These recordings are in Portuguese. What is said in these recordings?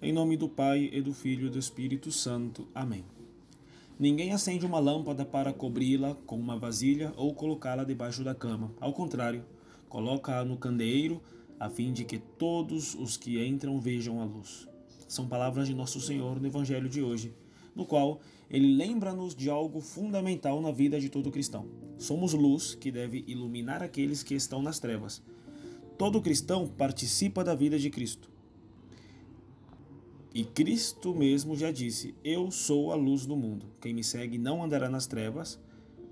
Em nome do Pai, e do Filho e do Espírito Santo. Amém. Ninguém acende uma lâmpada para cobri-la com uma vasilha ou colocá-la debaixo da cama. Ao contrário, coloca-a no candeeiro, a fim de que todos os que entram vejam a luz. São palavras de Nosso Senhor no Evangelho de hoje, no qual ele lembra-nos de algo fundamental na vida de todo cristão. Somos luz que deve iluminar aqueles que estão nas trevas. Todo cristão participa da vida de Cristo. E Cristo mesmo já disse: Eu sou a luz do mundo. Quem me segue não andará nas trevas,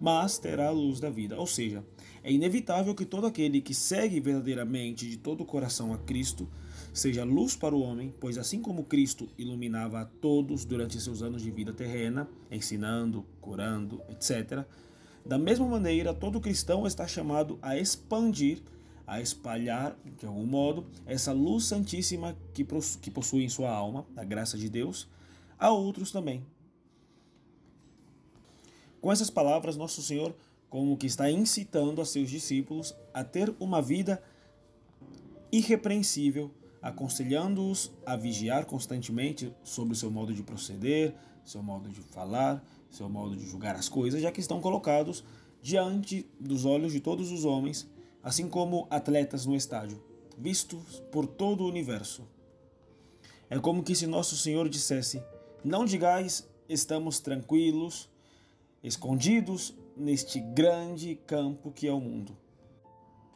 mas terá a luz da vida. Ou seja, é inevitável que todo aquele que segue verdadeiramente de todo o coração a Cristo seja luz para o homem, pois assim como Cristo iluminava a todos durante seus anos de vida terrena, ensinando, curando, etc., da mesma maneira todo cristão está chamado a expandir a espalhar, de algum modo, essa luz santíssima que, que possui em sua alma, a graça de Deus, a outros também. Com essas palavras, Nosso Senhor, como que está incitando a seus discípulos a ter uma vida irrepreensível, aconselhando-os a vigiar constantemente sobre o seu modo de proceder, seu modo de falar, seu modo de julgar as coisas, já que estão colocados diante dos olhos de todos os homens assim como atletas no estádio, vistos por todo o universo. É como que se nosso Senhor dissesse: Não digais, estamos tranquilos, escondidos neste grande campo que é o mundo.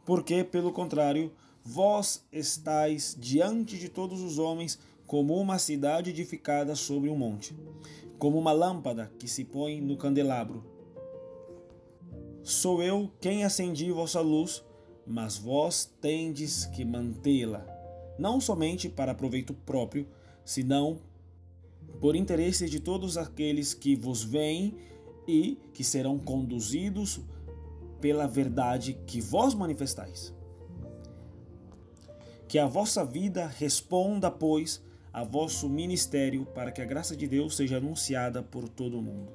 Porque, pelo contrário, vós estáis diante de todos os homens como uma cidade edificada sobre um monte, como uma lâmpada que se põe no candelabro. Sou eu quem acendi vossa luz mas vós tendes que mantê-la, não somente para proveito próprio, senão por interesse de todos aqueles que vos veem e que serão conduzidos pela verdade que vós manifestais. Que a vossa vida responda, pois, a vosso ministério, para que a graça de Deus seja anunciada por todo o mundo.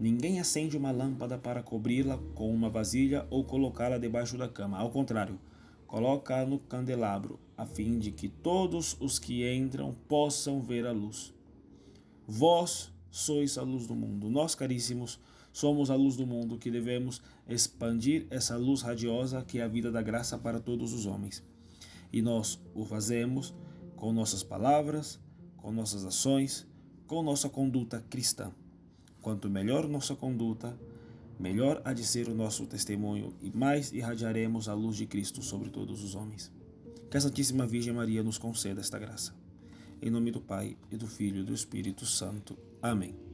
Ninguém acende uma lâmpada para cobri-la com uma vasilha ou colocá-la debaixo da cama. Ao contrário, coloca-a no candelabro, a fim de que todos os que entram possam ver a luz. Vós sois a luz do mundo. Nós, caríssimos, somos a luz do mundo que devemos expandir essa luz radiosa que é a vida da graça para todos os homens. E nós o fazemos com nossas palavras, com nossas ações, com nossa conduta cristã. Quanto melhor nossa conduta, melhor há de ser o nosso testemunho e mais irradiaremos a luz de Cristo sobre todos os homens. Que a Santíssima Virgem Maria nos conceda esta graça. Em nome do Pai, e do Filho e do Espírito Santo. Amém.